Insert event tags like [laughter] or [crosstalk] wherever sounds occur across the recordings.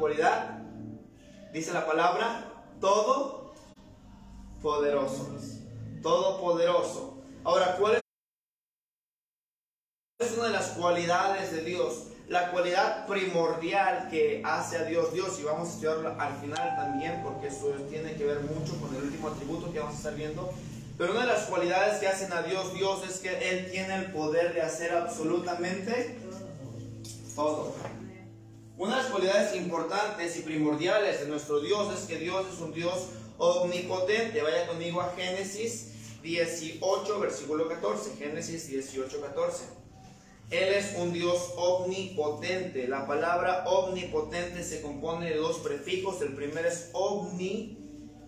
cualidad? Dice la palabra, todo poderoso. Todopoderoso. Ahora, ¿cuál es una de las cualidades de Dios? La cualidad primordial que hace a Dios Dios, y vamos a estudiarlo al final también, porque eso tiene que ver mucho con el último atributo que vamos a estar viendo. Pero una de las cualidades que hacen a Dios Dios es que Él tiene el poder de hacer absolutamente todo. Una de las cualidades importantes y primordiales de nuestro Dios es que Dios es un Dios omnipotente. Vaya conmigo a Génesis 18, versículo 14. Génesis 18, 14. Él es un Dios omnipotente. La palabra omnipotente se compone de dos prefijos. El primero es omni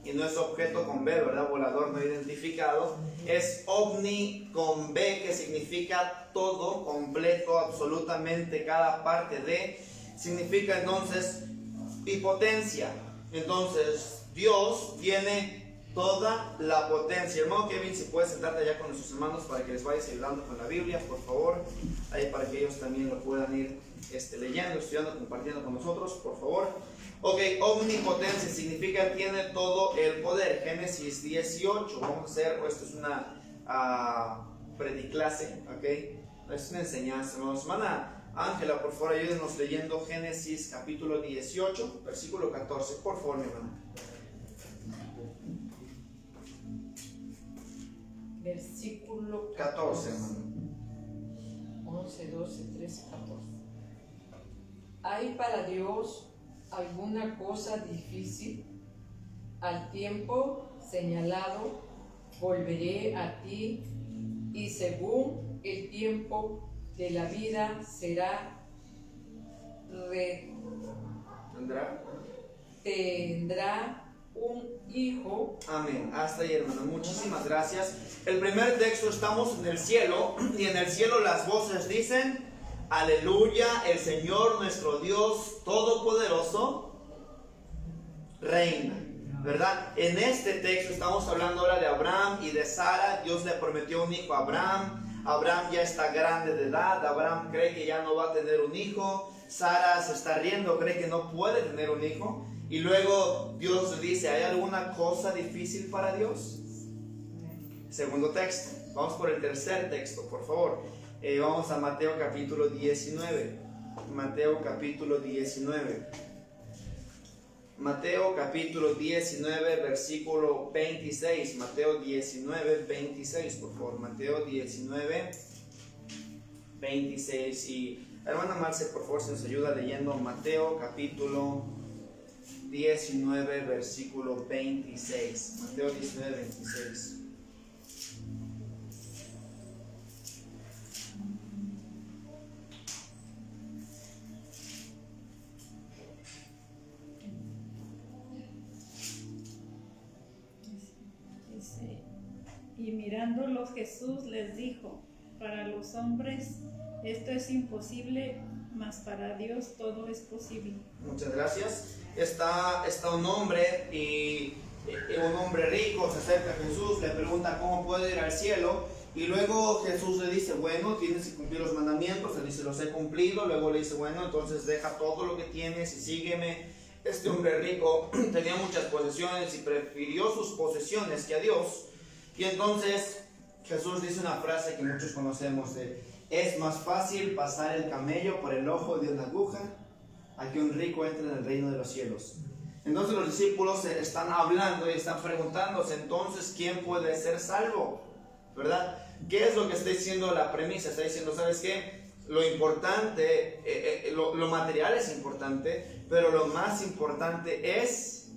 y no es objeto con B, ¿verdad? Volador no identificado. Es ovni con B que significa todo, completo, absolutamente cada parte de. Significa entonces y potencia. Entonces, Dios tiene toda la potencia. Hermano Kevin, si puedes sentarte allá con nuestros hermanos para que les vayas ayudando con la Biblia, por favor. Ahí para que ellos también lo puedan ir este, leyendo, estudiando, compartiendo con nosotros, por favor. Ok, omnipotencia significa tiene todo el poder. Génesis 18. Vamos a hacer, esto es una uh, prediclase, ok. Es una enseñanza, hermanos. Hermana Ángela, por favor, ayúdenos leyendo Génesis capítulo 18, versículo 14. Por favor, mi hermana. Versículo 14, hermano. 11, 12, 13, 14. ¿Hay para Dios alguna cosa difícil? Al tiempo señalado volveré a ti y según el tiempo de la vida será re, ¿Tendrá? tendrá un hijo. Amén. Hasta ahí, hermano. Muchísimas gracias. El primer texto, estamos en el cielo [clears throat] y en el cielo las voces dicen, aleluya, el Señor nuestro Dios Todopoderoso reina. ¿Verdad? En este texto estamos hablando ahora de Abraham y de Sara. Dios le prometió un hijo a Abraham. Abraham ya está grande de edad. Abraham cree que ya no va a tener un hijo. Sara se está riendo, cree que no puede tener un hijo. Y luego Dios le dice, ¿hay alguna cosa difícil para Dios? Segundo texto. Vamos por el tercer texto, por favor. Eh, vamos a Mateo capítulo 19. Mateo capítulo 19. Mateo capítulo 19, versículo 26. Mateo 19, 26, por favor. Mateo 19, 26. Y hermana Marce, por favor, se nos ayuda leyendo Mateo capítulo 19, versículo 26. Mateo 19, 26. Jesús les dijo, para los hombres esto es imposible, mas para Dios todo es posible. Muchas gracias. Está, está un hombre y eh, un hombre rico se acerca a Jesús, le pregunta cómo puede ir al cielo. Y luego Jesús le dice, bueno, tienes que cumplir los mandamientos. Él dice, los he cumplido. Luego le dice, bueno, entonces deja todo lo que tienes y sígueme. Este hombre rico [clears throat] tenía muchas posesiones y prefirió sus posesiones que a Dios. Y entonces Jesús dice una frase que muchos conocemos de, es más fácil pasar el camello por el ojo de una aguja a que un rico entre en el reino de los cielos. Entonces los discípulos están hablando y están preguntándose, entonces, ¿quién puede ser salvo? ¿Verdad? ¿Qué es lo que está diciendo la premisa? Está diciendo, ¿sabes qué? Lo importante, eh, eh, lo, lo material es importante, pero lo más importante es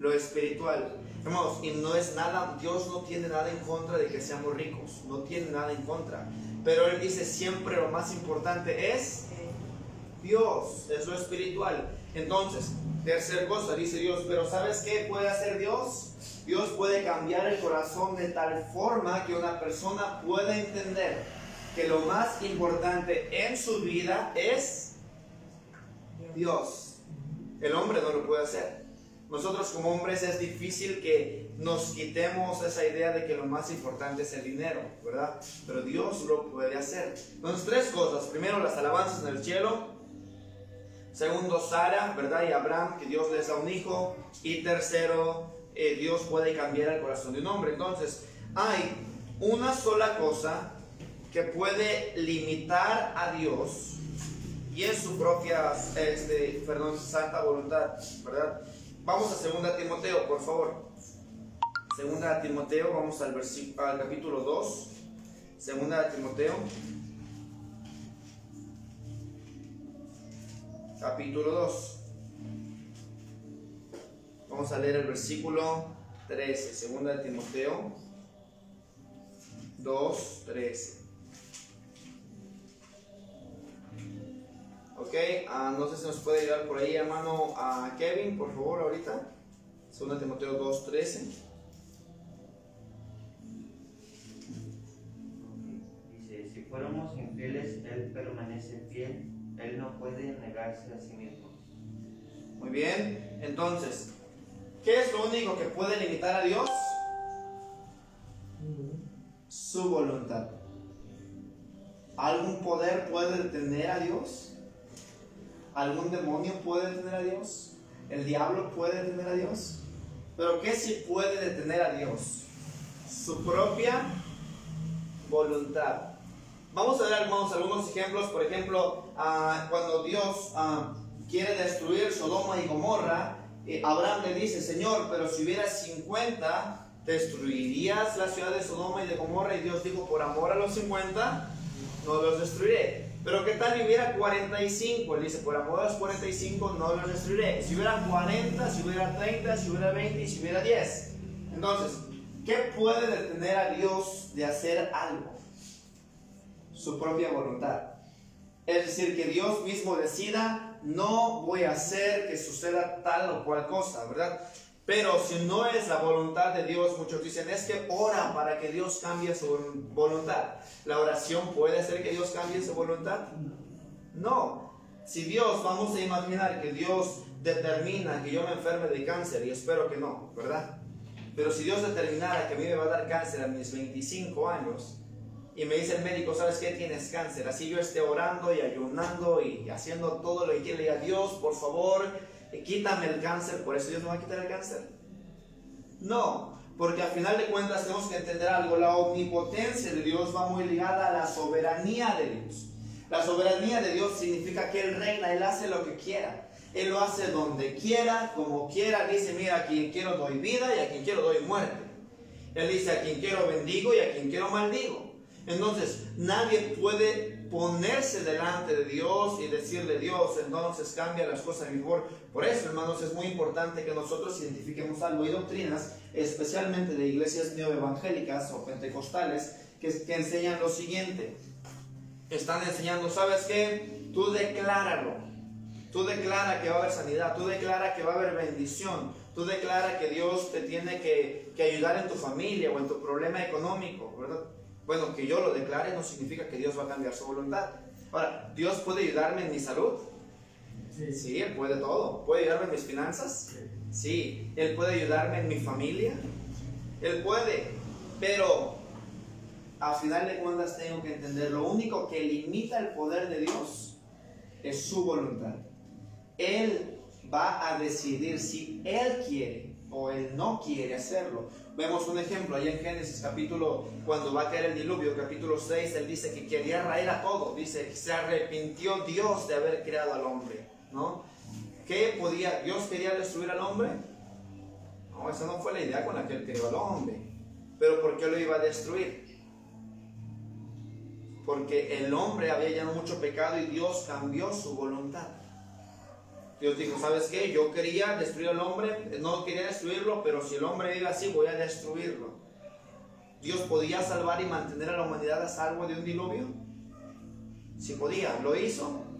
lo espiritual. Hermanos, y no es nada, Dios no tiene nada en contra de que seamos ricos, no tiene nada en contra. Pero Él dice siempre lo más importante es Dios, es lo espiritual. Entonces, tercer cosa, dice Dios, pero ¿sabes qué puede hacer Dios? Dios puede cambiar el corazón de tal forma que una persona pueda entender que lo más importante en su vida es Dios. El hombre no lo puede hacer. Nosotros como hombres es difícil que nos quitemos esa idea de que lo más importante es el dinero, ¿verdad? Pero Dios lo puede hacer. Entonces, tres cosas. Primero, las alabanzas en el cielo. Segundo, Sara, ¿verdad? Y Abraham, que Dios les da un hijo. Y tercero, eh, Dios puede cambiar el corazón de un hombre. Entonces, hay una sola cosa que puede limitar a Dios y en su propia, este, perdón, santa voluntad, ¿verdad? Vamos a 2 Timoteo, por favor. 2 Timoteo, vamos al, al capítulo 2. 2 Timoteo. Capítulo 2. Vamos a leer el versículo 13. 2 Timoteo 2, 13. Ok, uh, no sé si nos puede ayudar por ahí, hermano, a Kevin, por favor, ahorita. 2 Timoteo 2, 13. Dice, si fuéramos infieles, Él permanece fiel, Él no puede negarse a sí mismo. Muy bien, entonces, ¿qué es lo único que puede limitar a Dios? Su voluntad. ¿Algún poder puede detener a Dios? ¿Algún demonio puede detener a Dios? ¿El diablo puede detener a Dios? Pero ¿qué sí puede detener a Dios? Su propia voluntad. Vamos a ver hermanos, algunos ejemplos. Por ejemplo, ah, cuando Dios ah, quiere destruir Sodoma y Gomorra, eh, Abraham le dice, Señor, pero si hubiera 50, ¿destruirías la ciudad de Sodoma y de Gomorra? Y Dios dijo, por amor a los 50, no los destruiré. Pero ¿qué tal si hubiera 45? Él dice, por amor a los 45 no los destruiré. Si hubiera 40, si hubiera 30, si hubiera 20 y si hubiera 10. Entonces, ¿qué puede detener a Dios de hacer algo? Su propia voluntad. Es decir, que Dios mismo decida, no voy a hacer que suceda tal o cual cosa, ¿verdad? Pero si no es la voluntad de Dios, muchos dicen, es que ora para que Dios cambie su voluntad. ¿La oración puede hacer que Dios cambie su voluntad? No. Si Dios, vamos a imaginar que Dios determina que yo me enferme de cáncer, y espero que no, ¿verdad? Pero si Dios determinara que a mí me va a dar cáncer a mis 25 años, y me dice el médico, ¿sabes qué? Tienes cáncer. Así yo esté orando y ayunando y haciendo todo lo que quiere. Dios, por favor, quítame el cáncer, por eso Dios me va a quitar el cáncer. No, porque al final de cuentas tenemos que entender algo, la omnipotencia de Dios va muy ligada a la soberanía de Dios. La soberanía de Dios significa que Él reina, Él hace lo que quiera. Él lo hace donde quiera, como quiera. Dice, mira, a quien quiero doy vida y a quien quiero doy muerte. Él dice, a quien quiero bendigo y a quien quiero maldigo. Entonces, nadie puede ponerse delante de Dios y decirle, Dios, entonces cambia las cosas mejor. Por eso, hermanos, es muy importante que nosotros identifiquemos algo. y doctrinas, especialmente de iglesias neoevangélicas o pentecostales, que, que enseñan lo siguiente. Están enseñando, ¿sabes qué? Tú decláralo. Tú declara que va a haber sanidad. Tú declara que va a haber bendición. Tú declara que Dios te tiene que, que ayudar en tu familia o en tu problema económico, ¿verdad? Bueno, que yo lo declare no significa que Dios va a cambiar su voluntad. Ahora, ¿Dios puede ayudarme en mi salud? Sí. Él puede todo. ¿Puede ayudarme en mis finanzas? Sí. Él puede ayudarme en mi familia? Él puede. Pero, al final de cuentas, tengo que entender, lo único que limita el poder de Dios es su voluntad. Él va a decidir si Él quiere o Él no quiere hacerlo. Vemos un ejemplo ahí en Génesis capítulo, cuando va a caer el diluvio, capítulo 6, él dice que quería raer a todo, dice que se arrepintió Dios de haber creado al hombre, ¿no? ¿Qué podía, Dios quería destruir al hombre? No, esa no fue la idea con la que él creó al hombre. Pero ¿por qué lo iba a destruir? Porque el hombre había llenado mucho pecado y Dios cambió su voluntad. Dios dijo, ¿sabes qué? Yo quería destruir al hombre, no quería destruirlo, pero si el hombre vive así, voy a destruirlo. Dios podía salvar y mantener a la humanidad a salvo de un diluvio. Si podía, ¿lo hizo?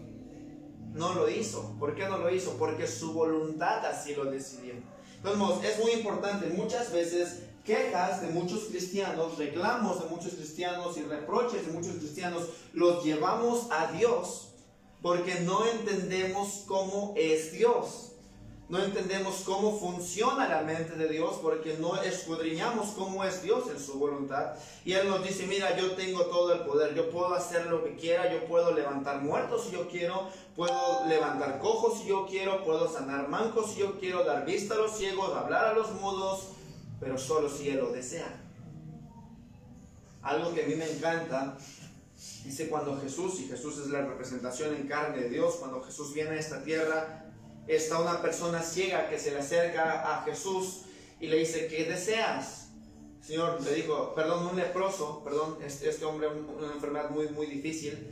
No lo hizo. ¿Por qué no lo hizo? Porque su voluntad así lo decidió. Entonces, es muy importante. Muchas veces quejas de muchos cristianos, reclamos de muchos cristianos y reproches de muchos cristianos los llevamos a Dios porque no entendemos cómo es Dios. No entendemos cómo funciona la mente de Dios porque no escudriñamos cómo es Dios en su voluntad. Y Él nos dice, mira, yo tengo todo el poder, yo puedo hacer lo que quiera, yo puedo levantar muertos si yo quiero, puedo levantar cojos si yo quiero, puedo sanar mancos si yo quiero, dar vista a los ciegos, hablar a los mudos, pero solo si Él lo desea. Algo que a mí me encanta Dice cuando Jesús, y Jesús es la representación en carne de Dios, cuando Jesús viene a esta tierra, está una persona ciega que se le acerca a Jesús y le dice, ¿qué deseas? Señor le dijo, perdón, un leproso, perdón, este, este hombre, una enfermedad muy, muy difícil.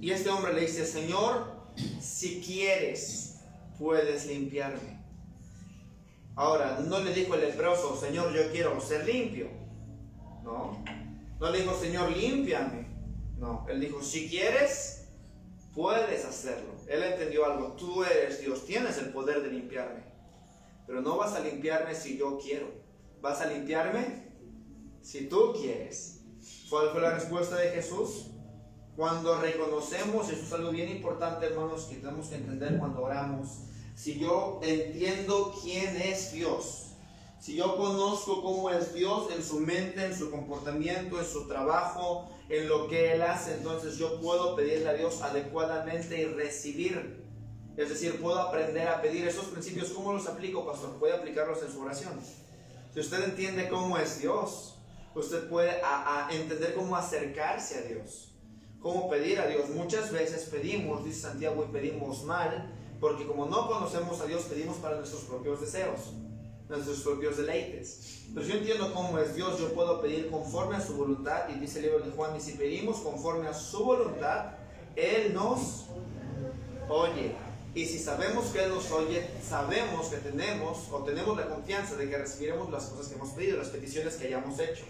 Y este hombre le dice, Señor, si quieres, puedes limpiarme. Ahora, no le dijo el leproso, Señor, yo quiero ser limpio. No. No le dijo, Señor, límpiame. No. Él dijo, si quieres, puedes hacerlo. Él entendió algo. Tú eres Dios, tienes el poder de limpiarme. Pero no vas a limpiarme si yo quiero. Vas a limpiarme si tú quieres. ¿Cuál fue la respuesta de Jesús? Cuando reconocemos, eso es algo bien importante, hermanos, que tenemos que entender cuando oramos. Si yo entiendo quién es Dios, si yo conozco cómo es Dios en su mente, en su comportamiento, en su trabajo, en lo que Él hace, entonces yo puedo pedirle a Dios adecuadamente y recibir. Es decir, puedo aprender a pedir esos principios. ¿Cómo los aplico, pastor? Puede aplicarlos en su oración. Si usted entiende cómo es Dios, usted puede entender cómo acercarse a Dios, cómo pedir a Dios. Muchas veces pedimos, dice Santiago, y pedimos mal, porque como no conocemos a Dios, pedimos para nuestros propios deseos nuestros propios deleites. Pero yo entiendo cómo es Dios, yo puedo pedir conforme a su voluntad. Y dice el libro de Juan, y si pedimos conforme a su voluntad, Él nos oye. Y si sabemos que Él nos oye, sabemos que tenemos o tenemos la confianza de que recibiremos las cosas que hemos pedido, las peticiones que hayamos hecho.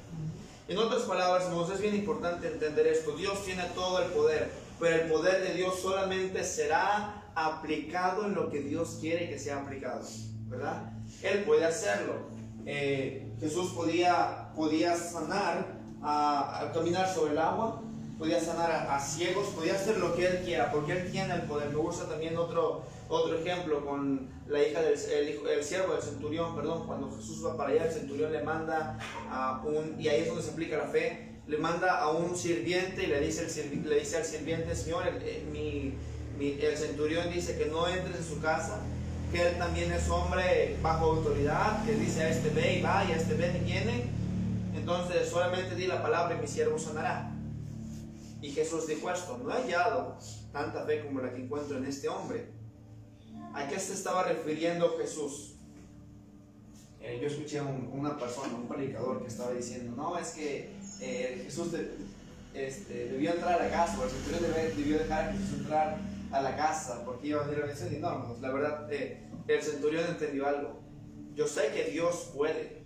En otras palabras, hermanos, es bien importante entender esto. Dios tiene todo el poder, pero el poder de Dios solamente será aplicado en lo que Dios quiere que sea aplicado, ¿verdad? Él puede hacerlo. Eh, Jesús podía, podía sanar, a, caminar sobre el agua, podía sanar a, ciegos, podía hacer lo que Él quiera, porque Él tiene el poder. Me gusta también otro, otro ejemplo con la hija del el, siervo del centurión, perdón, cuando Jesús va para allá, el centurión le manda a un, y ahí es donde se aplica la fe, le manda a un sirviente y le dice, el, le dice al sirviente, Señor, el centurión dice que no entres en su casa que él también es hombre bajo autoridad, que dice a este ve y va y a este ve y viene. Entonces solamente di la palabra y mi siervo sanará. Y Jesús dijo esto, no he hallado tanta fe como la que encuentro en este hombre. ¿A qué se estaba refiriendo Jesús? Eh, yo escuché a una persona, un predicador que estaba diciendo, no, es que eh, Jesús este, debió entrar a casa, o el Señor debió dejar a Jesús entrar a la casa porque iba a venir a bendición. Y no, la verdad, eh, el centurión entendió algo. Yo sé que Dios puede.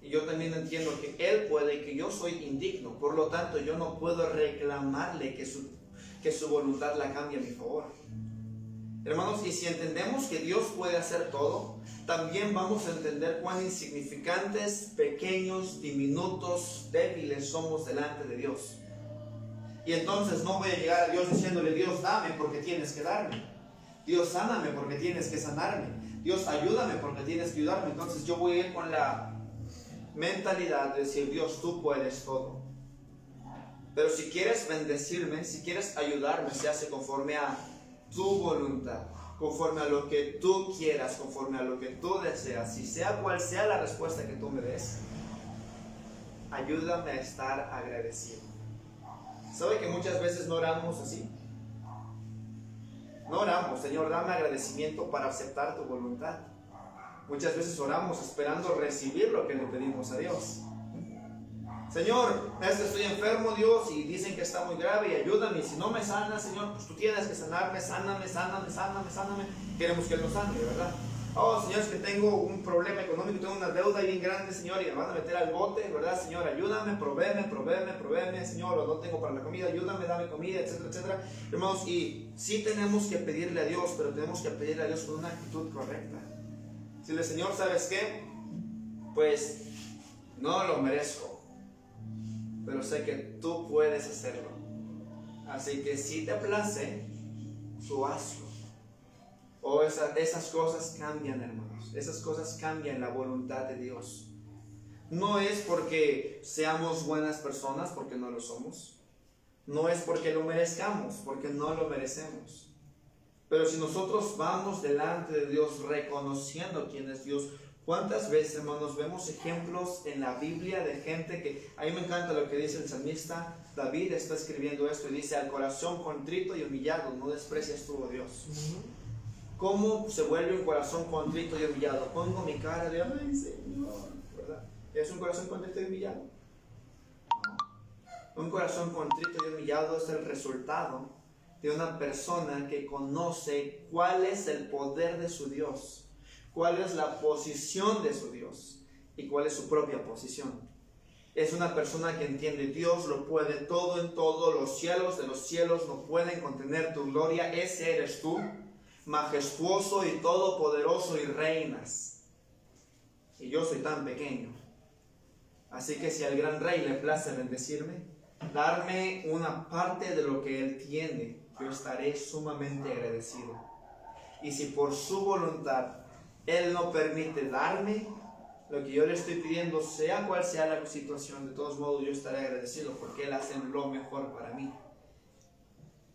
Y yo también entiendo que Él puede y que yo soy indigno. Por lo tanto, yo no puedo reclamarle que su, que su voluntad la cambie a mi favor. Hermanos, y si entendemos que Dios puede hacer todo, también vamos a entender cuán insignificantes, pequeños, diminutos, débiles somos delante de Dios. Y entonces no voy a llegar a Dios diciéndole, Dios dame porque tienes que darme. Dios sáname porque tienes que sanarme. Dios ayúdame porque tienes que ayudarme. Entonces yo voy a ir con la mentalidad de decir, Dios, tú puedes todo. Pero si quieres bendecirme, si quieres ayudarme, se hace conforme a tu voluntad, conforme a lo que tú quieras, conforme a lo que tú deseas. Y sea cual sea la respuesta que tú me des, ayúdame a estar agradecido. ¿Sabe que muchas veces no oramos así? No oramos, Señor, dame agradecimiento para aceptar tu voluntad. Muchas veces oramos esperando recibir lo que le pedimos a Dios. Señor, es que estoy enfermo, Dios, y dicen que está muy grave y ayúdame. Si no me sana, Señor, pues tú tienes que sanarme, sáname, sáname, sáname, sáname. Queremos que Él nos sane, ¿verdad? Oh, Señor, es que tengo un problema económico, tengo una deuda bien grande, Señor, y me van a meter al bote, ¿verdad, Señor? Ayúdame, provéeme, provéeme, provéeme, Señor, o no tengo para la comida, ayúdame, dame comida, etcétera, etcétera. Hermanos, y sí tenemos que pedirle a Dios, pero tenemos que pedirle a Dios con una actitud correcta. Si el Señor, ¿sabes qué? Pues no lo merezco, pero sé que tú puedes hacerlo. Así que si te place, tú hazlo. O esa- esas cosas cambian, hermanos. Esas cosas cambian la voluntad de Dios. No es porque seamos buenas personas, porque no lo somos. No es porque lo merezcamos, porque no lo merecemos. Pero si nosotros vamos delante de Dios reconociendo quién es Dios, ¿cuántas veces, hermanos, vemos ejemplos en la Biblia de gente que, a mí me encanta lo que dice el salmista, David está escribiendo esto y dice, al corazón contrito y humillado, no desprecias tú, oh Dios. ¿Cómo se vuelve un corazón contrito y humillado? Pongo mi cara de, ay Señor, ¿verdad? ¿Es un corazón contrito y humillado? Un corazón contrito y humillado es el resultado de una persona que conoce cuál es el poder de su Dios, cuál es la posición de su Dios y cuál es su propia posición. Es una persona que entiende Dios lo puede todo en todo, los cielos de los cielos no pueden contener tu gloria, ese eres tú, majestuoso y todopoderoso y reinas. Y yo soy tan pequeño. Así que si al gran rey le place bendecirme, darme una parte de lo que él tiene, yo estaré sumamente agradecido. Y si por su voluntad él no permite darme lo que yo le estoy pidiendo, sea cual sea la situación, de todos modos yo estaré agradecido porque él hace lo mejor para mí.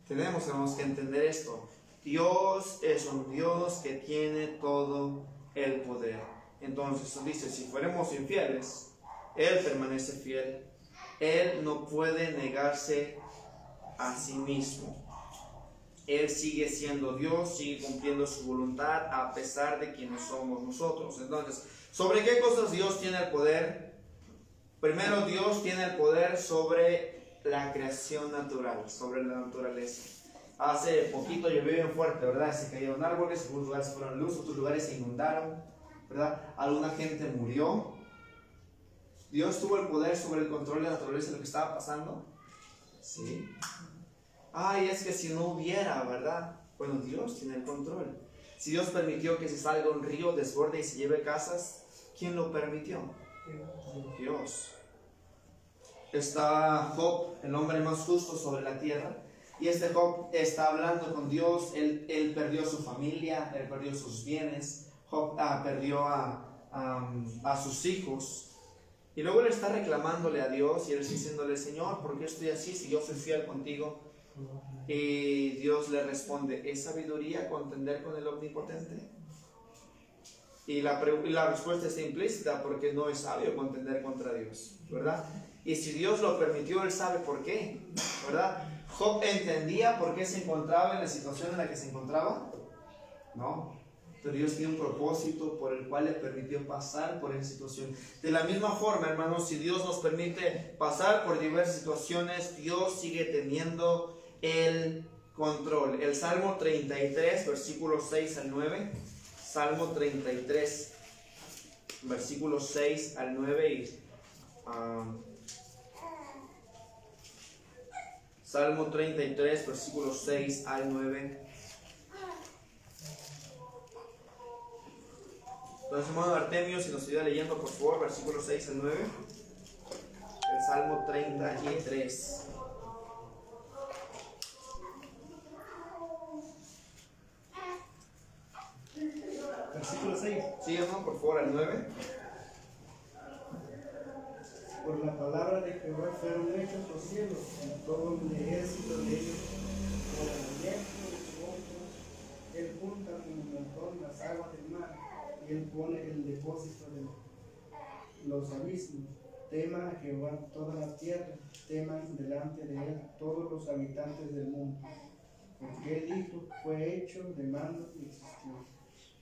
Tenemos, tenemos que entender esto. Dios es un Dios que tiene todo el poder. Entonces dice, si fuéramos infieles, Él permanece fiel. Él no puede negarse a sí mismo. Él sigue siendo Dios, sigue cumpliendo su voluntad a pesar de quienes somos nosotros. Entonces, ¿sobre qué cosas Dios tiene el poder? Primero, Dios tiene el poder sobre la creación natural, sobre la naturaleza. Hace poquito llovió bien fuerte, ¿verdad? Se cayeron árboles, algunos lugares fueron luz, otros lugares se inundaron, ¿verdad? Alguna gente murió. Dios tuvo el poder sobre el control de la naturaleza de lo que estaba pasando. Sí. Ay, es que si no hubiera, ¿verdad? Bueno, Dios tiene el control. Si Dios permitió que se salga un río, desborde y se lleve casas, ¿quién lo permitió? Dios. Está Job, el hombre más justo sobre la tierra. Y este Job está hablando con Dios. Él, él perdió su familia, él perdió sus bienes. Job ah, perdió a, sus hijos. Y luego él está reclamándole a Dios y él está diciéndole, Señor, ¿por qué estoy así si yo soy fiel contigo? Y Dios le responde, ¿es sabiduría contender con el omnipotente? Y la, la respuesta está implícita porque no es sabio contender contra Dios, ¿verdad? Y si Dios lo permitió, Él sabe por qué, ¿verdad? Job entendía por qué se encontraba en la situación en la que se encontraba, ¿no? Pero Dios tiene un propósito por el cual le permitió pasar por esa situación. De la misma forma, hermanos, si Dios nos permite pasar por diversas situaciones, Dios sigue teniendo el control. El Salmo 33, versículos 6 al 9. Salmo 33, versículos 6 al 9. Y, ah, Salmo 33, versículos 6 al 9. Entonces, hermano Artemio, si nos ayuda leyendo, por favor, versículos 6 al 9. El Salmo 33. Versículo 6. Sí, hermano, por favor, al 9. Por la palabra de Jehová fueron hechos los cielos, y todo el ejército de ellos, por el viento de su boca, él junta como un montón las aguas del mar, y él pone el depósito de los abismos. Teman a Jehová toda la tierra, teman delante de él todos los habitantes del mundo. Porque él dijo, fue hecho de mano y existió.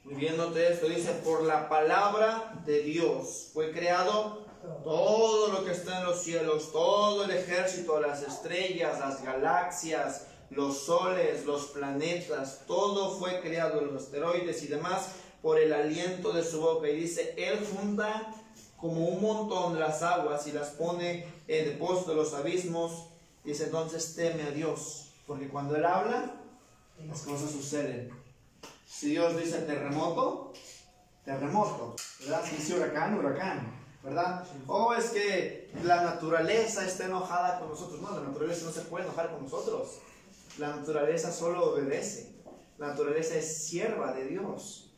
Muy bien, note esto, dice, por la palabra de Dios fue creado todo lo que está en los cielos, todo el ejército, las estrellas, las galaxias, los soles, los planetas, todo fue creado, los asteroides y demás, por el aliento de su boca. Y dice, Él funda como un montón las aguas y las pone en depósito de los abismos. Dice, entonces teme a Dios, porque cuando Él habla, las cosas suceden. Si Dios dice terremoto, terremoto, ¿verdad? Si dice huracán, huracán, ¿verdad? O es que la naturaleza está enojada con nosotros. No, la naturaleza no se puede enojar con nosotros. La naturaleza solo obedece. La naturaleza es sierva de Dios.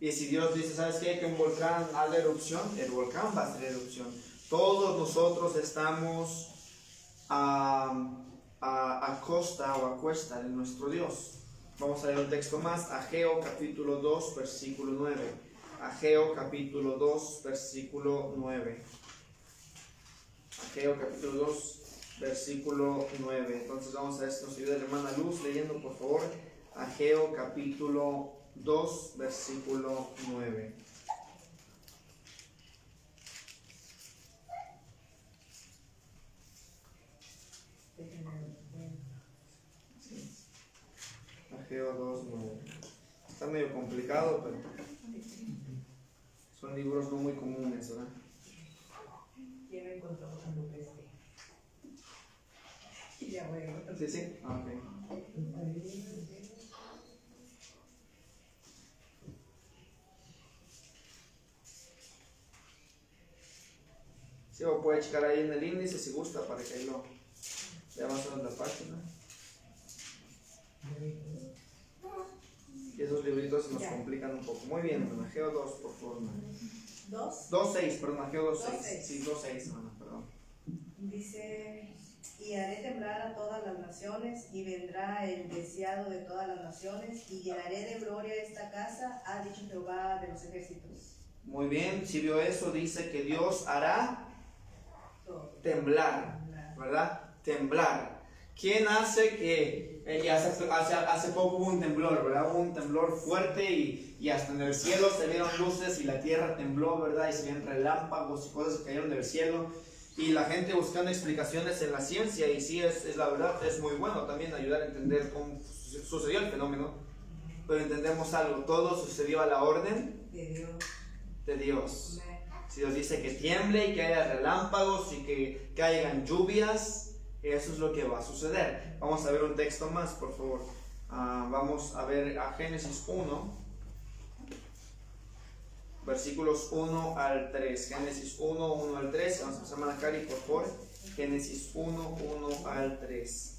Y si Dios dice, ¿sabes qué? Que un volcán haga erupción, el volcán va a hacer erupción. Todos nosotros estamos a, a, a costa o a cuesta de nuestro Dios. Vamos a leer un texto más, Ageo capítulo 2, versículo 9. Ageo capítulo 2, versículo 9. Ageo capítulo 2, versículo 9. Entonces vamos a ver si nos ayuda la hermana Luz leyendo, por favor, Ageo capítulo 2, versículo 9. Ageo 2, 9. Está medio complicado, pero son libros no muy comunes, ¿verdad? Ya me encontró cuando pesqué. Ya voy a Sí, sí. Ah, ok. Sí, o puede checar ahí en el índice si gusta para que ahí lo vea más o menos la página. Y esos libritos se nos Ya. complican un poco. Muy bien, hermana. Ageo 2, por favor. hermana. Dos. 2.6, perdón, Ageo 2.6. 2.6. Sí, 2.6, hermana, perdón. Dice, y haré temblar a todas las naciones, y vendrá el deseado de todas las naciones, y llenaré de gloria esta casa, ha dicho Jehová de los ejércitos. Muy bien, si vio eso, dice que Dios hará temblar. ¿verdad? Temblar. ¿Quién hace que, y hace, hace, hace poco hubo un temblor, ¿verdad? Hubo un temblor fuerte y, y hasta en el cielo se vieron luces y la tierra tembló, ¿verdad? Y se vieron relámpagos y cosas que cayeron del cielo. Y la gente buscando explicaciones en la ciencia, y sí, es, es la verdad, es muy bueno también ayudar a entender cómo su- sucedió el fenómeno. Pero entendemos algo, todo sucedió a la orden De Dios. de Dios. Si Dios dice que tiemble y que haya relámpagos y que caigan lluvias, eso es lo que va a suceder. Vamos a ver un texto más, por favor. Ah, vamos a ver a Génesis 1, versículos 1 al 3. Génesis 1, 1 al 3. Vamos a empezar, hermana Cari, por favor. Génesis 1, 1 al 3.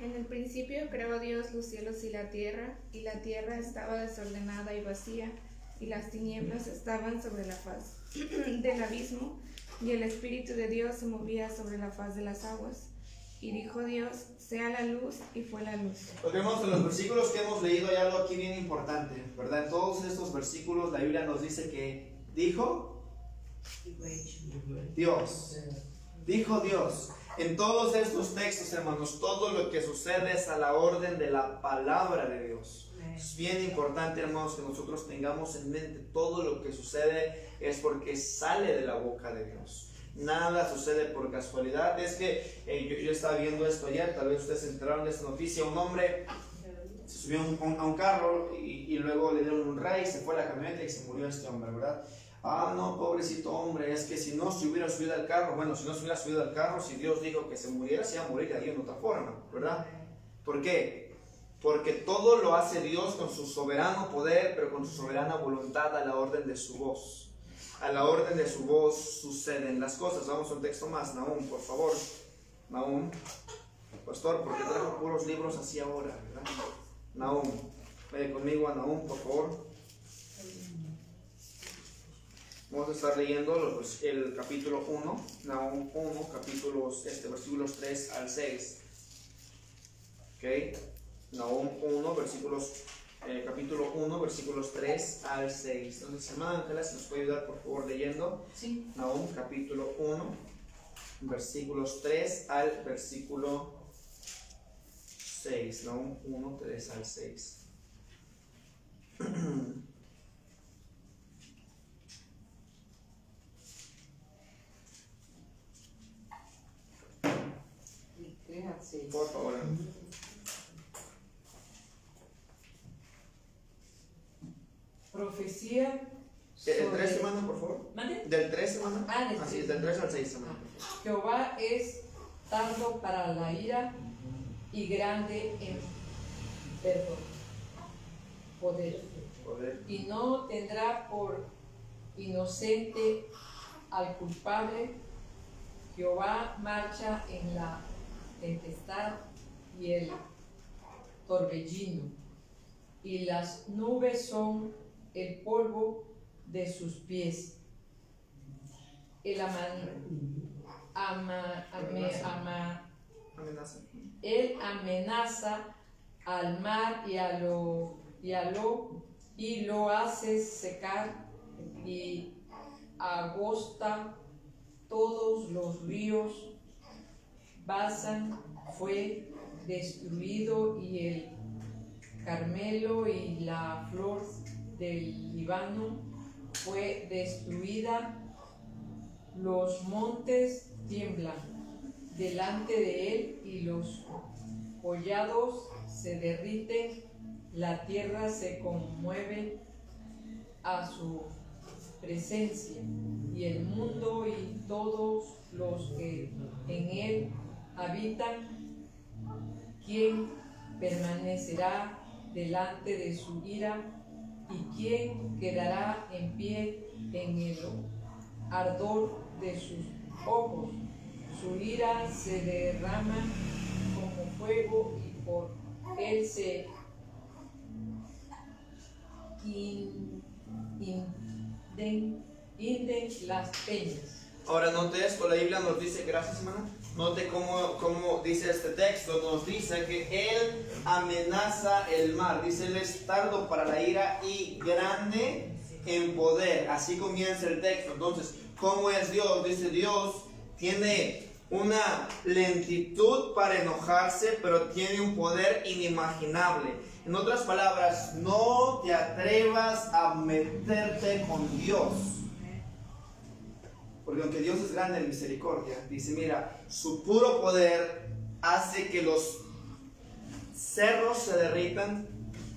En el principio creó Dios los cielos y la tierra, y la tierra estaba desordenada y vacía, y las tinieblas estaban sobre la faz [clears throat] del abismo, y el Espíritu de Dios se movía sobre la faz de las aguas. Y dijo Dios, sea la luz, y fue la luz. Lo que vemos en los versículos que hemos leído hay algo aquí bien importante, ¿verdad? En todos estos versículos la Biblia nos dice que dijo. Dios. Dijo Dios. En todos estos textos, hermanos, todo lo que sucede es a la orden de la palabra de Dios. Es bien importante, hermanos, que nosotros tengamos en mente todo lo que sucede es porque sale de la boca de Dios. Nada sucede por casualidad. Es que eh, yo, yo estaba viendo esto ayer, tal vez ustedes enteraron de esta noticia. Un hombre se subió a un, a un carro y, y luego le dieron un rey, se fue a la camioneta y se murió este hombre, ¿verdad? Ah, no, pobrecito hombre, es que si no se hubiera subido al carro, bueno, si no se hubiera subido al carro, si Dios dijo que se muriera, se iba a morir de en otra forma, ¿verdad? ¿Por qué? Porque todo lo hace Dios con su soberano poder, pero con su soberana voluntad a la orden de su voz. A la orden de su voz suceden las cosas. Vamos a un texto más, Nahum, por favor. Nahum, pastor, porque trajo puros libros así ahora, ¿verdad? Nahum, vaya conmigo a Nahum, por favor. Vamos a estar leyendo el capítulo 1, Nahum 1, capítulos, este, versículos 3 al 6. ¿Ok? Nahum 1, versículos, eh, capítulo 1, versículos 3 al 6. Entonces, hermana Ángela, si nos puede ayudar por favor leyendo. Sí. Nahum capítulo 1, versículos 3 al versículo 6. Nahum 1, 3 al 6. [clears throat] Y tres al seis. Por favor. Profecía. ¿El sobre- 3 semana, por favor? ¿Mande? ¿Del 3 semana? Ah, del Así tres. del 3 al 6 semana. Jehová es tardo para la ira y grande en perdón. Poder. Poder. Y no tendrá por inocente al culpable. Jehová marcha en la tempestad y el torbellino, y las nubes son el polvo de sus pies. El aman- ama- ame- ama- Amenaza. él amenaza al mar y a lo y a lo y lo hace secar y agosta todos los ríos Basan fue destruido y el Carmelo y la flor del Líbano fue destruida los montes tiemblan delante de él y los collados se derriten, la tierra se conmueve a su presencia y el mundo y todos los que en él habitan, ¿quién permanecerá delante de su ira y quién quedará en pie en el ardor de sus ojos? Su ira se derrama como fuego y por él se in- las peñas. Ahora note esto, la Biblia nos dice, gracias hermana, note cómo, cómo dice este texto, nos dice que Él amenaza el mar, dice Él es tardo para la ira y grande en poder, así comienza el texto. Entonces, ¿cómo es Dios? Dice Dios tiene una lentitud para enojarse, pero tiene un poder inimaginable. En otras palabras, no te atrevas a meterte con Dios. Porque aunque Dios es grande en misericordia, dice, mira, su puro poder hace que los cerros se derritan,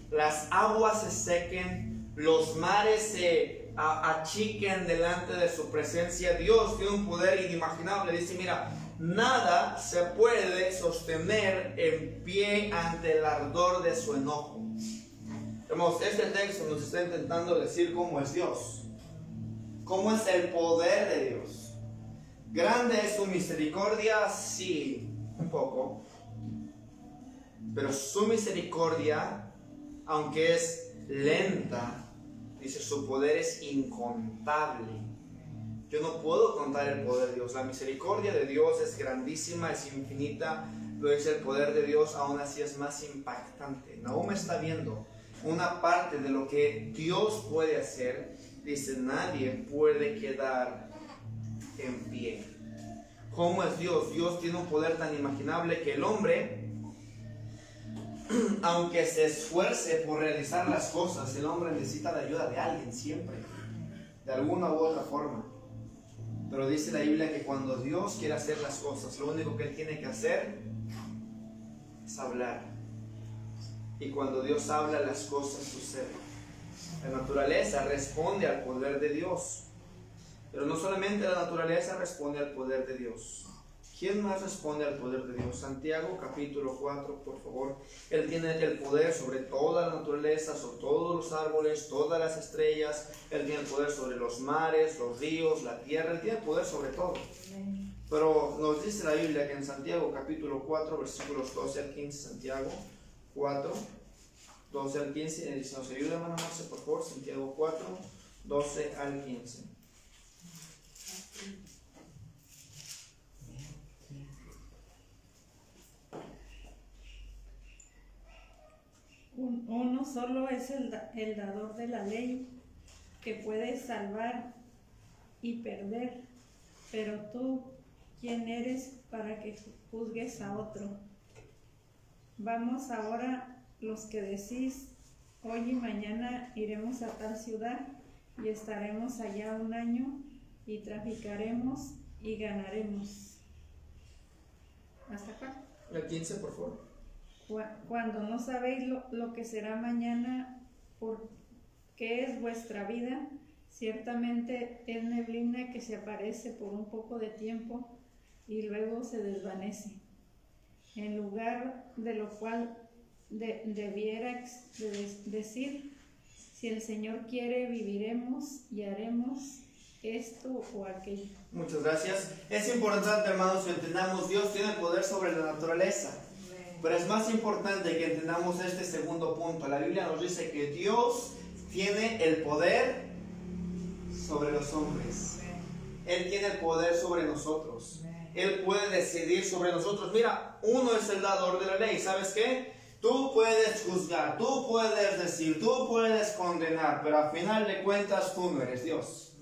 las aguas se sequen, los mares se achiquen delante de su presencia. Dios tiene un poder inimaginable. Dice, mira, nada se puede sostener en pie ante el ardor de su enojo. Este texto nos está intentando decir cómo es Dios. ¿Cómo es el poder de Dios? ¿Grande es su misericordia? Sí, un poco. Pero su misericordia, aunque es lenta, dice, su poder es incontable. Yo no puedo contar el poder de Dios. La misericordia de Dios es grandísima, es infinita. Lo dice el poder de Dios, aún así es más impactante. Nahum está viendo una parte de lo que Dios puede hacer. Dice, nadie puede quedar en pie. ¿Cómo es Dios? Dios tiene un poder tan imaginable que el hombre, [clears throat] aunque se esfuerce por realizar las cosas, el hombre necesita la ayuda de alguien siempre, de alguna u otra forma. Pero dice la Biblia que cuando Dios quiere hacer las cosas, lo único que Él tiene que hacer es hablar. Y cuando Dios habla, las cosas suceden. La naturaleza responde al poder de Dios. Pero no solamente la naturaleza responde al poder de Dios. ¿Quién más responde al poder de Dios? Santiago capítulo 4, por favor. Él tiene el poder sobre toda la naturaleza, sobre todos los árboles, todas las estrellas. Él tiene el poder sobre los mares, los ríos, la tierra. Él tiene el poder sobre todo. Pero nos dice la Biblia que en Santiago capítulo 4, versículos 12 al 15, Santiago 4, 12 al 15, y si nos ayuda hermana Marce, por favor, Santiago 4, 12 al 15. Un- Uno solo es el, el dador de la ley que puede salvar y perder, pero tú, ¿quién eres para que juzgues a otro? Vamos ahora los que decís, hoy y mañana iremos a tal ciudad y estaremos allá un año y traficaremos y ganaremos. ¿Hasta acá? El 15, por favor. Cua- Cuando no sabéis lo, lo que será mañana, porque es vuestra vida, ciertamente es neblina que se aparece por un poco de tiempo y luego se desvanece. En lugar de lo cual de, debierais de des- decir, si el Señor quiere, viviremos y haremos esto o aquello. Muchas gracias. Es importante, hermanos, que entendamos, Dios tiene poder sobre la naturaleza. Pero es más importante que entendamos este segundo punto. La Biblia nos dice que Dios tiene el poder sobre los hombres. Él tiene el poder sobre nosotros. Él puede decidir sobre nosotros. Mira, uno es el dador de la ley. ¿Sabes qué? Tú puedes juzgar, tú puedes decir, tú puedes condenar, pero al final de cuentas tú no eres Dios.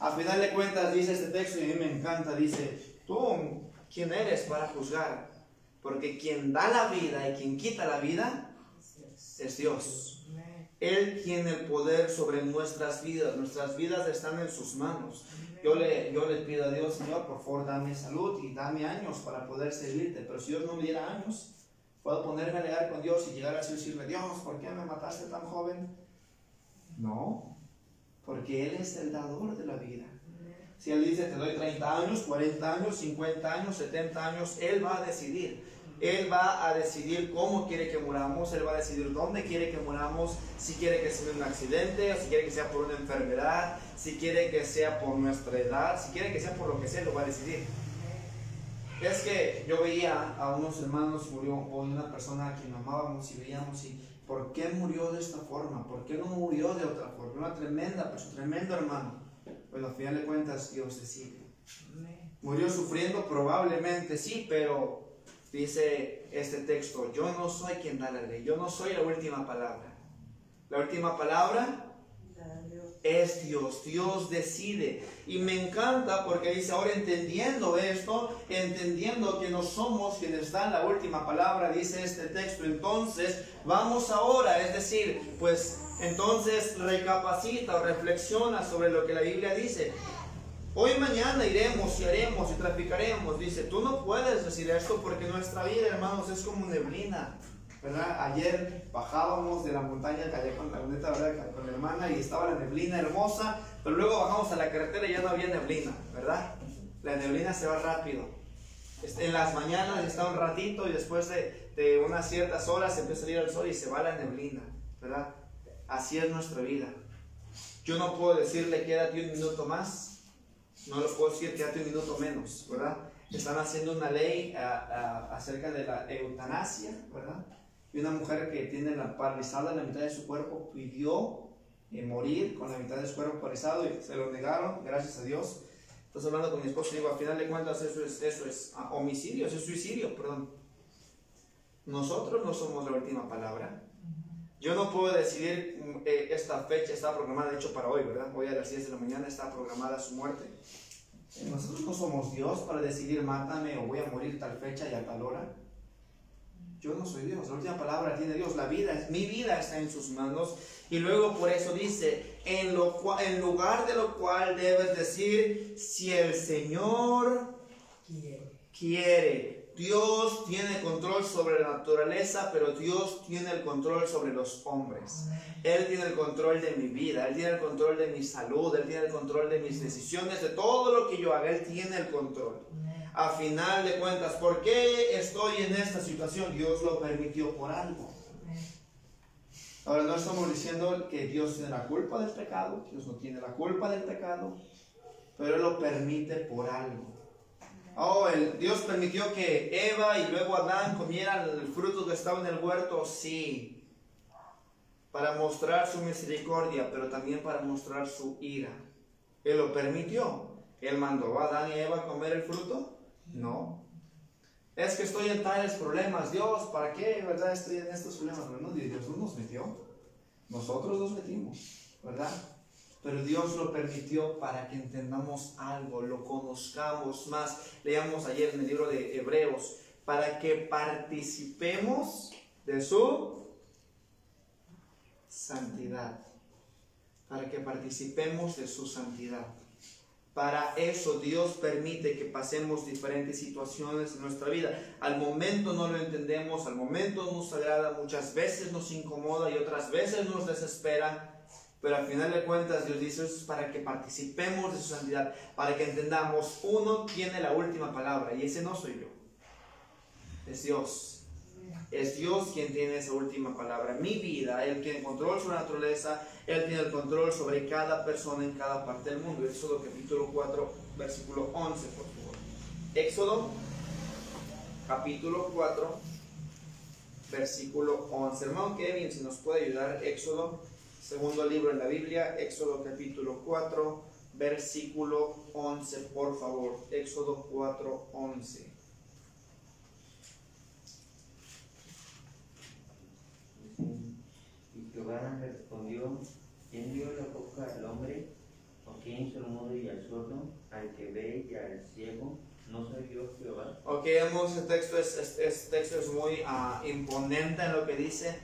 Al final de cuentas dice este texto y a mí me encanta, dice, tú, ¿quién eres para juzgar? Porque quien da la vida y quien quita la vida es Dios. Él tiene el poder sobre nuestras vidas, nuestras vidas están en sus manos. Yo le, yo le pido a Dios, Señor, por favor, dame salud y dame años para poder servirte. Pero si Dios no me diera años, puedo ponerme a leer con Dios y llegar a decirle, Dios, ¿por qué me mataste tan joven? No, porque Él es el dador de la vida. Si Él dice, te doy 30 años, 40 años, 50 años, 70 años, Él va a decidir. Él va a decidir cómo quiere que muramos, Él va a decidir dónde quiere que muramos, si quiere que sea un accidente, o si quiere que sea por una enfermedad, si quiere que sea por nuestra edad, si quiere que sea por lo que sea, lo va a decidir. Es que yo veía a unos hermanos, murió una persona a quien amábamos y veíamos y ¿por qué murió de esta forma? ¿Por qué no murió de otra forma? Una tremenda persona, tremendo hermano. Bueno, al final de cuentas Dios decide. Murió sufriendo probablemente, sí, pero dice este texto, yo no soy quien da la ley, yo no soy la última palabra. La última palabra es Dios, Dios decide. Y me encanta porque dice, ahora entendiendo esto, entendiendo que no somos quienes dan la última palabra, dice este texto, entonces vamos ahora, es decir, pues entonces recapacita o reflexiona sobre lo que la Biblia dice. Hoy mañana iremos y haremos y traficaremos. Dice, tú no puedes decir esto porque nuestra vida, hermanos, es como neblina. ¿Verdad? Ayer bajábamos de la montaña calle con la neta, ¿verdad? Con mi hermana y estaba la neblina hermosa, pero luego bajamos a la carretera y ya no había neblina, ¿verdad? La neblina se va rápido. Este, en las mañanas está un ratito y después de, de unas ciertas horas empieza a salir el sol y se va la neblina, ¿verdad? Así es nuestra vida. Yo no puedo decirle quédate un minuto más, no lo puedo decir, quédate un minuto menos, ¿verdad? Están haciendo una ley acerca de la eutanasia, ¿verdad? Y una mujer que tiene la paralizada la mitad de su cuerpo pidió eh, morir con la mitad de su cuerpo paralizado y se lo negaron, gracias a Dios. Estás hablando con mi esposo digo, al final de cuentas eso es, eso es ah, homicidio, eso es suicidio, perdón. Nosotros no somos la última palabra. Yo no puedo decidir, mm, eh, esta fecha está programada, de hecho, para hoy, ¿verdad? Hoy a las 10 de la mañana está programada su muerte. Eh, nosotros no somos Dios para decidir, mátame o voy a morir tal fecha y a tal hora. Yo no soy Dios, la última palabra tiene Dios, la vida, mi vida está en sus manos. Y luego por eso dice, en, lo cual, en lugar de lo cual debes decir, si el Señor quiere Dios tiene control sobre la naturaleza, pero Dios tiene el control sobre los hombres. Él tiene el control de mi vida, Él tiene el control de mi salud, Él tiene el control de mis decisiones, de todo lo que yo haga, Él tiene el control. A final de cuentas, ¿por qué estoy en esta situación? Dios lo permitió por algo. Ahora no estamos diciendo que Dios tiene la culpa del pecado, Dios no tiene la culpa del pecado, pero Él lo permite por algo. Oh, Dios permitió que Eva y luego Adán comieran el fruto que estaba en el huerto, sí, para mostrar su misericordia, pero también para mostrar su ira. Él lo permitió. Él mandó a Adán y Eva comer el fruto. No. Es que estoy en tales problemas. Dios, ¿para qué, verdad, estoy en estos problemas? Dios no nos metió. Nosotros nos metimos, ¿verdad? pero Dios lo permitió para que entendamos algo, lo conozcamos más. Leíamos ayer en el libro de Hebreos, para que participemos de su santidad. Para que participemos de su santidad. Para eso Dios permite que pasemos diferentes situaciones en nuestra vida. Al momento no lo entendemos, al momento nos agrada, muchas veces nos incomoda y otras veces nos desespera pero al final de cuentas Dios dice eso es para que participemos de su santidad, para que entendamos, uno tiene la última palabra y ese no soy yo, es Dios. Es Dios quien tiene esa última palabra. Mi vida, Él tiene control sobre la naturaleza, Él tiene el control sobre cada persona en cada parte del mundo. Éxodo capítulo 4, versículo 11, por favor. Éxodo capítulo 4, versículo 11. Hermano Kevin, si nos puede ayudar, Éxodo, segundo libro de la Biblia, Éxodo capítulo 4, versículo 11, por favor. Éxodo 4, 11. Jehová respondió, ¿quién dio la boca al hombre? ¿O quién hizo el mudo y al sordo, al que ve y al ciego? ¿No soy yo Jehová? Ok, vemos este texto, es, es- este texto es muy ah, imponente en lo que dice.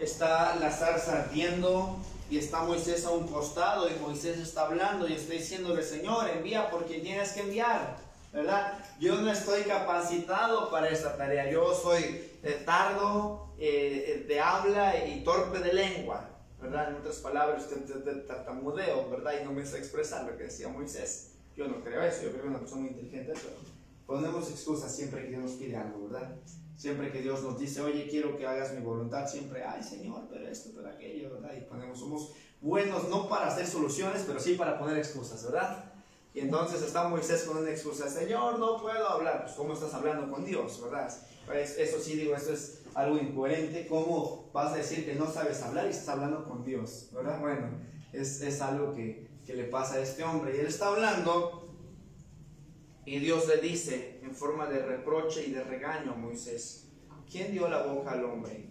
Está la zarza ardiendo y está Moisés a un costado y Moisés está hablando y está diciéndole, Señor, envía porque tienes que enviar, ¿verdad? Yo no estoy capacitado para esta tarea, yo soy eh, tardo eh, de habla y torpe de lengua, ¿verdad? En otras palabras, tartamudeo, ¿verdad? Y no me sé expresar lo que decía Moisés. Yo no creo eso, yo creo que una persona muy inteligente, pero ponemos excusas siempre que Dios nos pide algo, ¿verdad? Siempre que Dios nos dice, oye, quiero que hagas mi voluntad, siempre, ay Señor, pero esto, pero aquello, ¿verdad? Y ponemos, somos buenos no para hacer soluciones, pero sí para poner excusas, ¿verdad? Y entonces está Moisés con una excusa, Señor, no puedo hablar. Pues, ¿cómo estás hablando con Dios, verdad? Eso sí, digo, eso es algo incoherente. ¿Cómo vas a decir que no sabes hablar y estás hablando con Dios, verdad? Bueno, es, es algo que, que le pasa a este hombre. Y él está hablando y Dios le dice en forma de reproche y de regaño a Moisés, ¿quién dio la boca al hombre?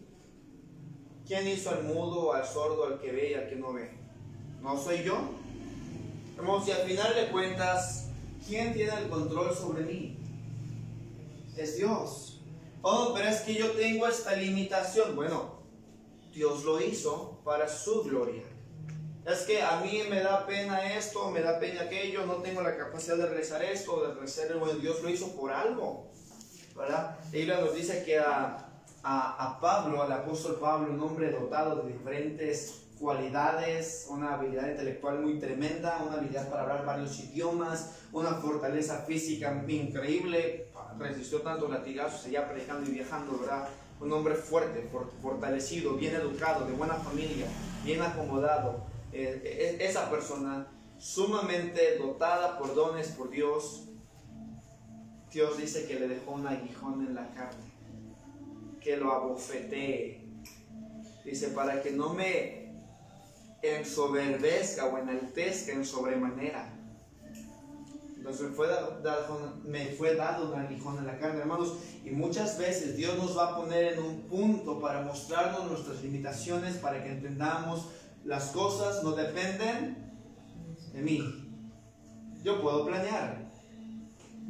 ¿Quién hizo al mudo, al sordo, al que ve y al que no ve? ¿No soy yo? Hermanos, y al final de cuentas, ¿quién tiene el control sobre mí? Es Dios. Oh, pero es que yo tengo esta limitación. Bueno, Dios lo hizo para su gloria. Es que a mí me da pena esto, me da pena aquello, no tengo la capacidad de realizar esto, de realizar, bueno, Dios lo hizo por algo, ¿verdad? La Biblia nos dice que a, a, a Pablo, al apóstol Pablo, un hombre dotado de diferentes cualidades, una habilidad intelectual muy tremenda, una habilidad para hablar varios idiomas, una fortaleza física increíble, resistió tantos latigazos, seguía predicando y viajando, ¿verdad? Un hombre fuerte, for- fortalecido, bien educado, de buena familia, bien acomodado. Eh, eh, esa persona sumamente dotada por dones por Dios, Dios dice que le dejó un aguijón en la carne, que lo abofetee. Dice, para que no me ensoberbezca o enaltezca en sobremanera. Me fue dado un aguijón en la carne, hermanos. Y muchas veces Dios nos va a poner en un punto para mostrarnos nuestras limitaciones, para que entendamos las cosas no dependen de mí. Yo puedo planear.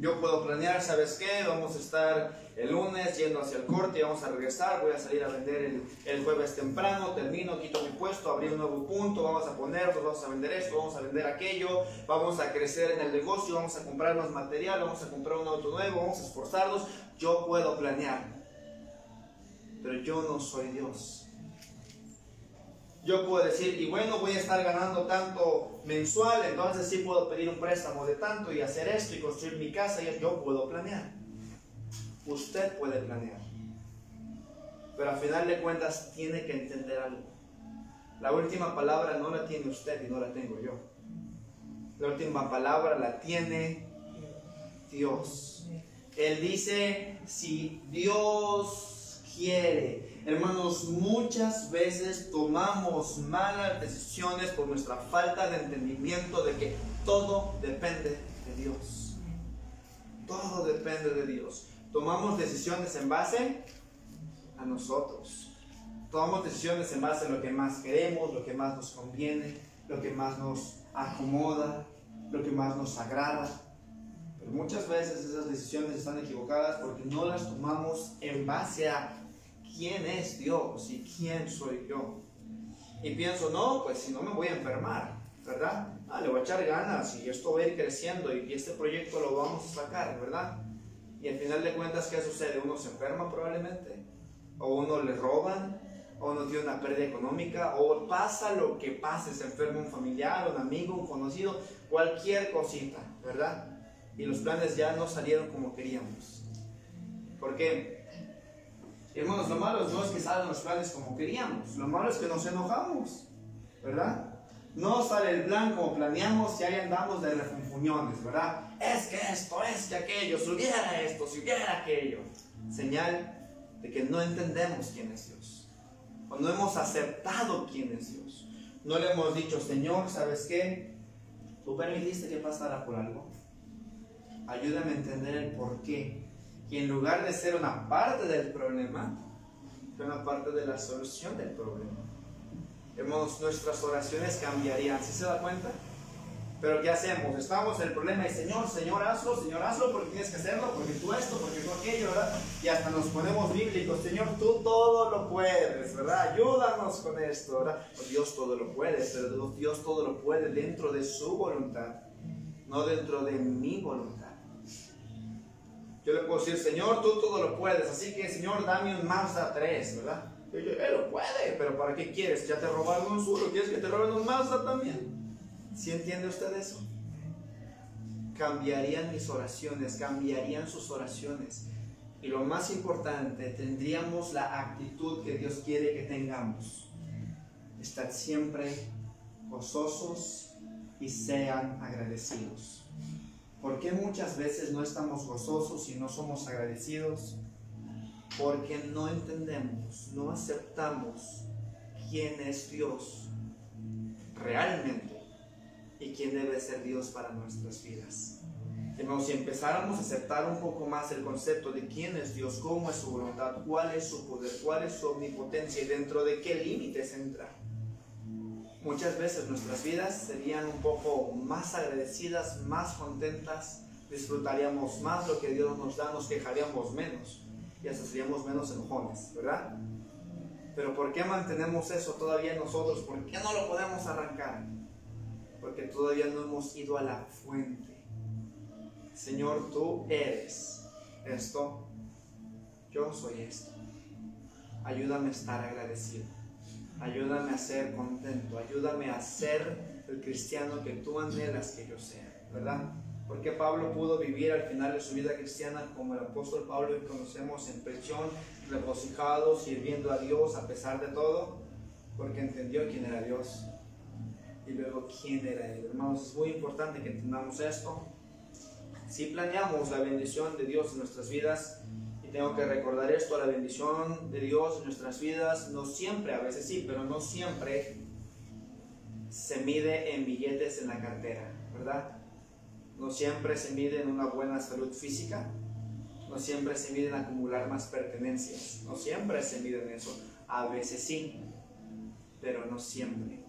Yo puedo planear, ¿sabes qué? Vamos a estar el lunes yendo hacia el corte y vamos a regresar. Voy a salir a vender el, el jueves temprano, termino, quito mi puesto, abrí un nuevo punto, vamos a ponernos, vamos a vender esto, vamos a vender aquello, vamos a crecer en el negocio, vamos a comprar más material, vamos a comprar un auto nuevo, vamos a esforzarnos. Yo puedo planear, pero yo no soy Dios. Yo puedo decir, y bueno, voy a estar ganando tanto mensual, entonces sí puedo pedir un préstamo de tanto y hacer esto y construir mi casa, y yo puedo planear. Usted puede planear. Pero al final de cuentas tiene que entender algo. La última palabra no la tiene usted y no la tengo yo. La última palabra la tiene Dios. Él dice, si Dios quiere. Hermanos, muchas veces tomamos malas decisiones por nuestra falta de entendimiento de que todo depende de Dios. Todo depende de Dios. Tomamos decisiones en base a nosotros. Tomamos decisiones en base a lo que más queremos, lo que más nos conviene, lo que más nos acomoda, lo que más nos agrada. Pero muchas veces esas decisiones están equivocadas porque no las tomamos en base a quién es Dios y quién soy yo. Y pienso, no, pues si no me voy a enfermar, ¿verdad? Ah, le voy a echar ganas y esto va a ir creciendo y este proyecto lo vamos a sacar, ¿verdad? Y al final de cuentas, ¿qué sucede? Uno se enferma probablemente, o uno le roban, o uno tiene una pérdida económica, o pasa lo que pase, se enferma un familiar, un amigo, un conocido, cualquier cosita, ¿verdad? Y los planes ya no salieron como queríamos. ¿Por qué? Hermanos, lo malo no es que salgan los planes como queríamos, lo malo es que nos enojamos, ¿verdad? No sale el plan como planeamos y ahí andamos de refunfuñones, ¿verdad? Es que esto, es que aquello, si hubiera esto, si hubiera aquello. Señal de que no entendemos quién es Dios. O no hemos aceptado quién es Dios. No le hemos dicho, Señor, ¿sabes qué? Tú permitiste que pasara por algo. Ayúdame a entender el por qué. Y en lugar de ser una parte del problema, fue una parte de la solución del problema. Hermanos, nuestras oraciones cambiarían. ¿Sí se da cuenta? Pero ¿qué hacemos? Estamos en el problema y Señor, Señor, hazlo, Señor, hazlo porque tienes que hacerlo, porque tú esto, porque tú aquello, ¿verdad? Y hasta nos ponemos bíblicos, Señor, tú todo lo puedes, ¿verdad? Ayúdanos con esto, ¿verdad? Pues Dios todo lo puede, pero Dios todo lo puede dentro de su voluntad, no dentro de mi voluntad. Yo le puedo decir, Señor, tú todo lo puedes, así que Señor, dame un Mazda 3, ¿verdad? Yo, Él lo puede, pero ¿para qué quieres? ¿Ya te robaron un solo? ¿Quieres que te roben un Mazda también? ¿Sí entiende usted eso? Cambiarían mis oraciones, cambiarían sus oraciones. Y lo más importante, tendríamos la actitud que Dios quiere que tengamos. Estar siempre gozosos y sean agradecidos. ¿Por qué muchas veces no estamos gozosos y no somos agradecidos? Porque no entendemos, no aceptamos quién es Dios realmente y quién debe ser Dios para nuestras vidas. Si empezáramos a aceptar un poco más el concepto de quién es Dios, cómo es su voluntad, cuál es su poder, cuál es su omnipotencia y dentro de qué límites entra, muchas veces nuestras vidas serían un poco más agradecidas, más contentas, disfrutaríamos más lo que Dios nos da, nos quejaríamos menos y hasta seríamos menos enojones, ¿verdad? Pero ¿por qué mantenemos eso todavía nosotros? ¿Por qué no lo podemos arrancar? Porque todavía no hemos ido a la fuente. Señor, tú eres esto, yo soy esto. Ayúdame a estar agradecido. Ayúdame a ser contento. Ayúdame a ser el cristiano que tú anhelas que yo sea, ¿verdad? Porque Pablo pudo vivir al final de su vida cristiana como el apóstol Pablo que conocemos en prisión, regocijado, sirviendo a Dios a pesar de todo, porque entendió quién era Dios y luego quién era Él. Hermanos, es muy importante que entendamos esto. Si planeamos la bendición de Dios en nuestras vidas, tengo que recordar esto, la bendición de Dios en nuestras vidas, no siempre, a veces sí, pero no siempre se mide en billetes en la cartera, ¿verdad? No siempre se mide en una buena salud física, no siempre se mide en acumular más pertenencias, no siempre se mide en eso, a veces sí, pero no siempre.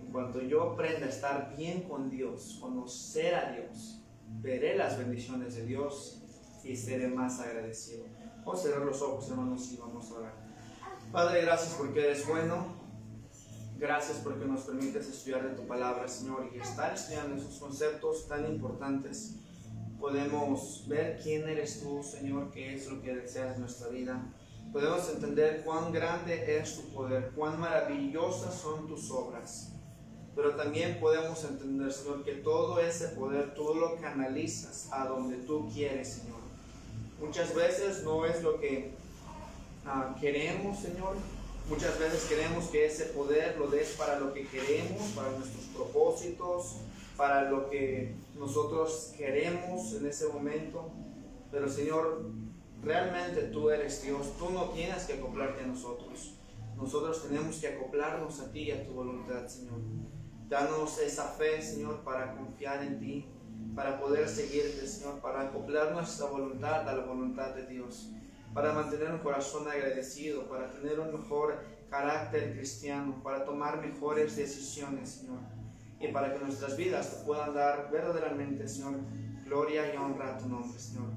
En cuanto yo aprenda a estar bien con Dios, conocer a Dios, veré las bendiciones de Dios y seré más agradecido. Vamos a cerrar los ojos, hermanos, y vamos a orar. Padre, gracias porque eres bueno. Gracias porque nos permites estudiar de tu palabra, Señor, y estar estudiando esos conceptos tan importantes. Podemos ver quién eres tú, Señor, qué es lo que deseas en nuestra vida. Podemos entender cuán grande es tu poder, cuán maravillosas son tus obras. Pero también podemos entender, Señor, que todo ese poder tú lo canalizas a donde tú quieres, Señor. Muchas veces no es lo que ah, queremos, Señor. Muchas veces queremos que ese poder lo des para lo que queremos, para nuestros propósitos, para lo que nosotros queremos en ese momento. Pero, Señor, realmente tú eres Dios. Tú no tienes que acoplarte a nosotros. Nosotros tenemos que acoplarnos a ti y a tu voluntad, Señor. Danos esa fe, Señor, para confiar en ti, para poder seguirte, Señor, para acoplar nuestra voluntad a la voluntad de Dios, para mantener un corazón agradecido, para tener un mejor carácter cristiano, para tomar mejores decisiones, Señor, y para que nuestras vidas te puedan dar verdaderamente, Señor, gloria y honra a tu nombre, Señor.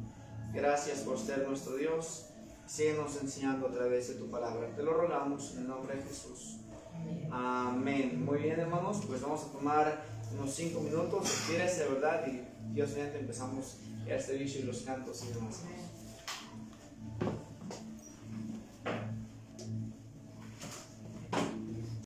Gracias por ser nuestro Dios. Síguenos enseñando a través de tu palabra. Te lo rogamos en el nombre de Jesús. Amén. Muy bien, hermanos, pues vamos a tomar unos cinco minutos, si quieres, de verdad, y Dios mediante empezamos el servicio y los cantos y demás.